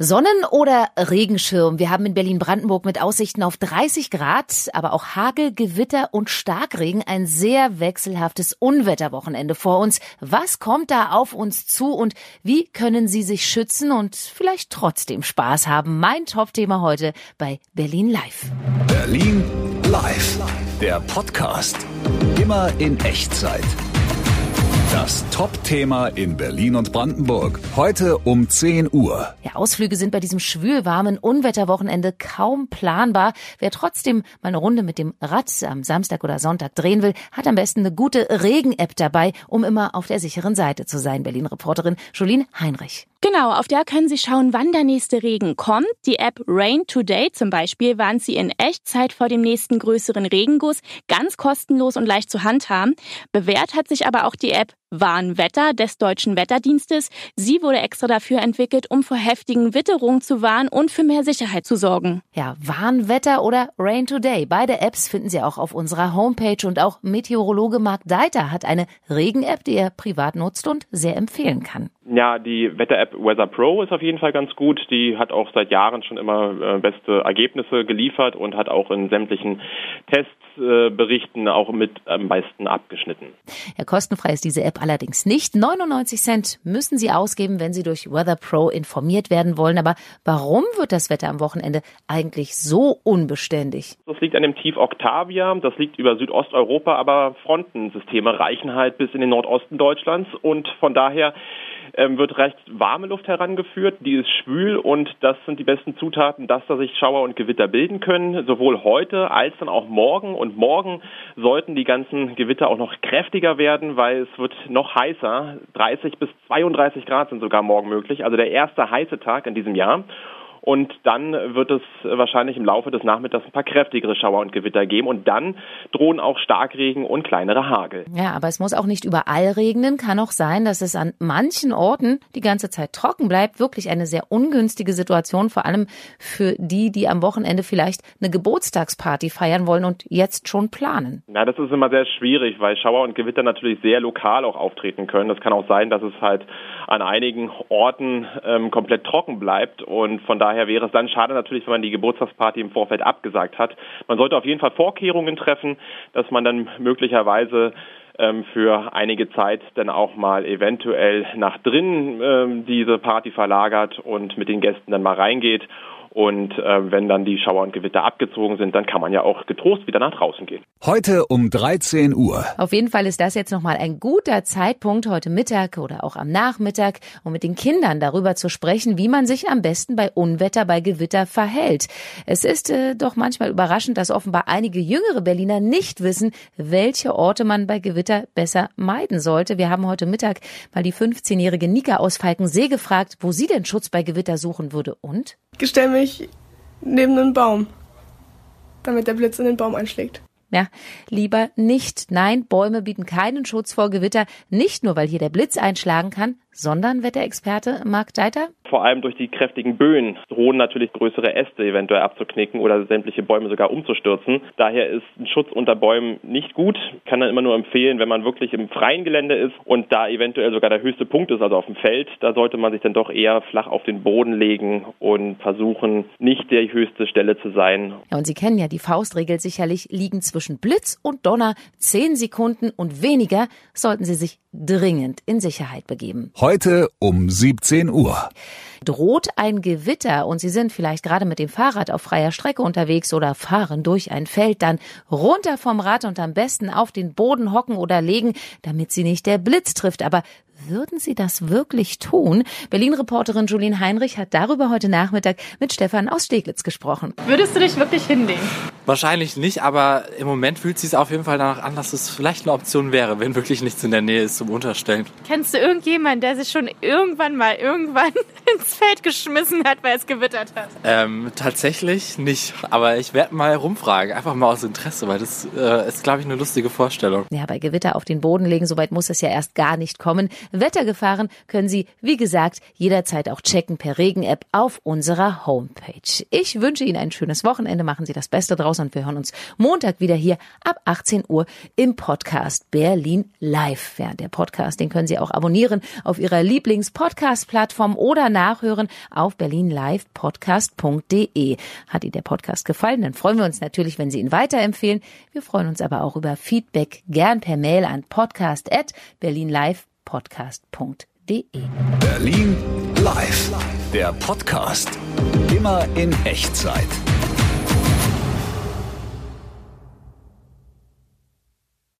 Sonnen- oder Regenschirm? Wir haben in Berlin-Brandenburg mit Aussichten auf 30 Grad, aber auch Hagel, Gewitter und Starkregen ein sehr wechselhaftes Unwetterwochenende vor uns. Was kommt da auf uns zu und wie können Sie sich schützen und vielleicht trotzdem Spaß haben? Mein Top-Thema heute bei Berlin Live. Berlin Live, der Podcast. Immer in Echtzeit. Das Top-Thema in Berlin und Brandenburg. Heute um 10 Uhr. Ja, Ausflüge sind bei diesem schwülwarmen Unwetterwochenende kaum planbar. Wer trotzdem mal eine Runde mit dem Rad am Samstag oder Sonntag drehen will, hat am besten eine gute Regen-App dabei, um immer auf der sicheren Seite zu sein. Berlin-Reporterin Jolien Heinrich. Genau, auf der können Sie schauen, wann der nächste Regen kommt. Die App Rain Today zum Beispiel warnt Sie in Echtzeit vor dem nächsten größeren Regenguss, ganz kostenlos und leicht zu handhaben. Bewährt hat sich aber auch die App Warnwetter des Deutschen Wetterdienstes. Sie wurde extra dafür entwickelt, um vor heftigen Witterungen zu warnen und für mehr Sicherheit zu sorgen. Ja, Warnwetter oder Rain Today. Beide Apps finden Sie auch auf unserer Homepage und auch Meteorologe Mark Deiter hat eine Regen-App, die er privat nutzt und sehr empfehlen kann. Ja, die Wetter-App Weather Pro ist auf jeden Fall ganz gut. Die hat auch seit Jahren schon immer äh, beste Ergebnisse geliefert und hat auch in sämtlichen Testberichten äh, auch mit am meisten abgeschnitten. Ja, kostenfrei ist diese App allerdings nicht. 99 Cent müssen Sie ausgeben, wenn Sie durch Weather Pro informiert werden wollen. Aber warum wird das Wetter am Wochenende eigentlich so unbeständig? Das liegt an dem Tief Octavia. Das liegt über Südosteuropa, aber Frontensysteme reichen halt bis in den Nordosten Deutschlands und von daher ähm, wird recht warme Luft herangeführt, die ist schwül und das sind die besten Zutaten, dass da sich Schauer und Gewitter bilden können, sowohl heute als dann auch morgen. Und morgen sollten die ganzen Gewitter auch noch kräftiger werden, weil es wird noch heißer. 30 bis 32 Grad sind sogar morgen möglich, also der erste heiße Tag in diesem Jahr. Und dann wird es wahrscheinlich im Laufe des Nachmittags ein paar kräftigere Schauer und Gewitter geben. Und dann drohen auch Starkregen und kleinere Hagel. Ja, aber es muss auch nicht überall regnen. Kann auch sein, dass es an manchen Orten die ganze Zeit trocken bleibt. Wirklich eine sehr ungünstige Situation, vor allem für die, die am Wochenende vielleicht eine Geburtstagsparty feiern wollen und jetzt schon planen. Na, das ist immer sehr schwierig, weil Schauer und Gewitter natürlich sehr lokal auch auftreten können. Das kann auch sein, dass es halt an einigen Orten ähm, komplett trocken bleibt und von daher wäre es dann schade natürlich, wenn man die Geburtstagsparty im Vorfeld abgesagt hat. Man sollte auf jeden Fall Vorkehrungen treffen, dass man dann möglicherweise ähm, für einige Zeit dann auch mal eventuell nach drinnen ähm, diese Party verlagert und mit den Gästen dann mal reingeht und äh, wenn dann die Schauer und Gewitter abgezogen sind, dann kann man ja auch getrost wieder nach draußen gehen. Heute um 13 Uhr. Auf jeden Fall ist das jetzt nochmal ein guter Zeitpunkt heute Mittag oder auch am Nachmittag, um mit den Kindern darüber zu sprechen, wie man sich am besten bei Unwetter, bei Gewitter verhält. Es ist äh, doch manchmal überraschend, dass offenbar einige jüngere Berliner nicht wissen, welche Orte man bei Gewitter besser meiden sollte. Wir haben heute Mittag mal die 15-jährige Nika aus Falkensee gefragt, wo sie denn Schutz bei Gewitter suchen würde und? Ich stelle mich neben einen Baum, damit der Blitz in den Baum einschlägt. Ja, lieber nicht. Nein, Bäume bieten keinen Schutz vor Gewitter, nicht nur weil hier der Blitz einschlagen kann, sondern Wetterexperte Marc Deiter? Vor allem durch die kräftigen Böen drohen natürlich größere Äste eventuell abzuknicken oder sämtliche Bäume sogar umzustürzen. Daher ist ein Schutz unter Bäumen nicht gut. Kann dann immer nur empfehlen, wenn man wirklich im freien Gelände ist und da eventuell sogar der höchste Punkt ist, also auf dem Feld, da sollte man sich dann doch eher flach auf den Boden legen und versuchen, nicht der höchste Stelle zu sein. Ja, und Sie kennen ja die Faustregel sicherlich, liegen zwischen Blitz und Donner zehn Sekunden und weniger sollten Sie sich dringend in Sicherheit begeben. Heute um 17 Uhr. Droht ein Gewitter und Sie sind vielleicht gerade mit dem Fahrrad auf freier Strecke unterwegs oder fahren durch ein Feld, dann runter vom Rad und am besten auf den Boden hocken oder legen, damit Sie nicht der Blitz trifft. Aber würden Sie das wirklich tun? Berlin-Reporterin Julien Heinrich hat darüber heute Nachmittag mit Stefan aus Steglitz gesprochen. Würdest du dich wirklich hinlegen? Wahrscheinlich nicht, aber im Moment fühlt es sich auf jeden Fall danach an, dass es vielleicht eine Option wäre, wenn wirklich nichts in der Nähe ist zum Unterstellen. Kennst du irgendjemanden, der sich schon irgendwann mal irgendwann ins Feld geschmissen hat, weil es gewittert hat? Ähm, tatsächlich nicht, aber ich werde mal rumfragen, einfach mal aus Interesse, weil das äh, ist, glaube ich, eine lustige Vorstellung. Ja, bei Gewitter auf den Boden legen, soweit muss es ja erst gar nicht kommen. Wettergefahren können Sie, wie gesagt, jederzeit auch checken per Regen-App auf unserer Homepage. Ich wünsche Ihnen ein schönes Wochenende, machen Sie das Beste draus und wir hören uns Montag wieder hier ab 18 Uhr im Podcast Berlin Live. Ja, der Podcast, den können Sie auch abonnieren auf Ihrer Lieblings-Podcast-Plattform oder nach nachhören auf berlinlivepodcast.de. Hat Ihnen der Podcast gefallen? Dann freuen wir uns natürlich, wenn Sie ihn weiterempfehlen. Wir freuen uns aber auch über Feedback gern per Mail an podcast@berlinlivepodcast.de. Berlin Live, der Podcast. Immer in Echtzeit.